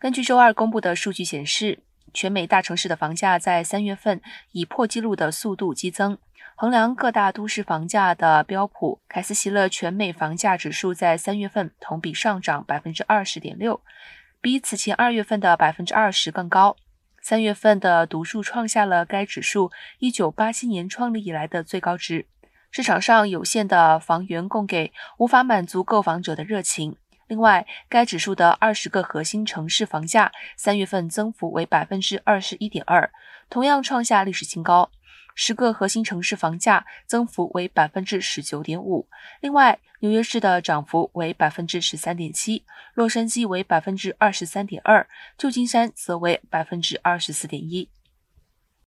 根据周二公布的数据显示，全美大城市的房价在三月份以破纪录的速度激增。衡量各大都市房价的标普凯斯席勒全美房价指数在三月份同比上涨百分之二十点六，比此前二月份的百分之二十更高。三月份的读数创下了该指数一九八七年创立以来的最高值。市场上有限的房源供给无法满足购房者的热情。另外，该指数的二十个核心城市房价三月份增幅为百分之二十一点二，同样创下历史新高。十个核心城市房价增幅为百分之十九点五。另外，纽约市的涨幅为百分之十三点七，洛杉矶为百分之二十三点二，旧金山则为百分之二十四点一。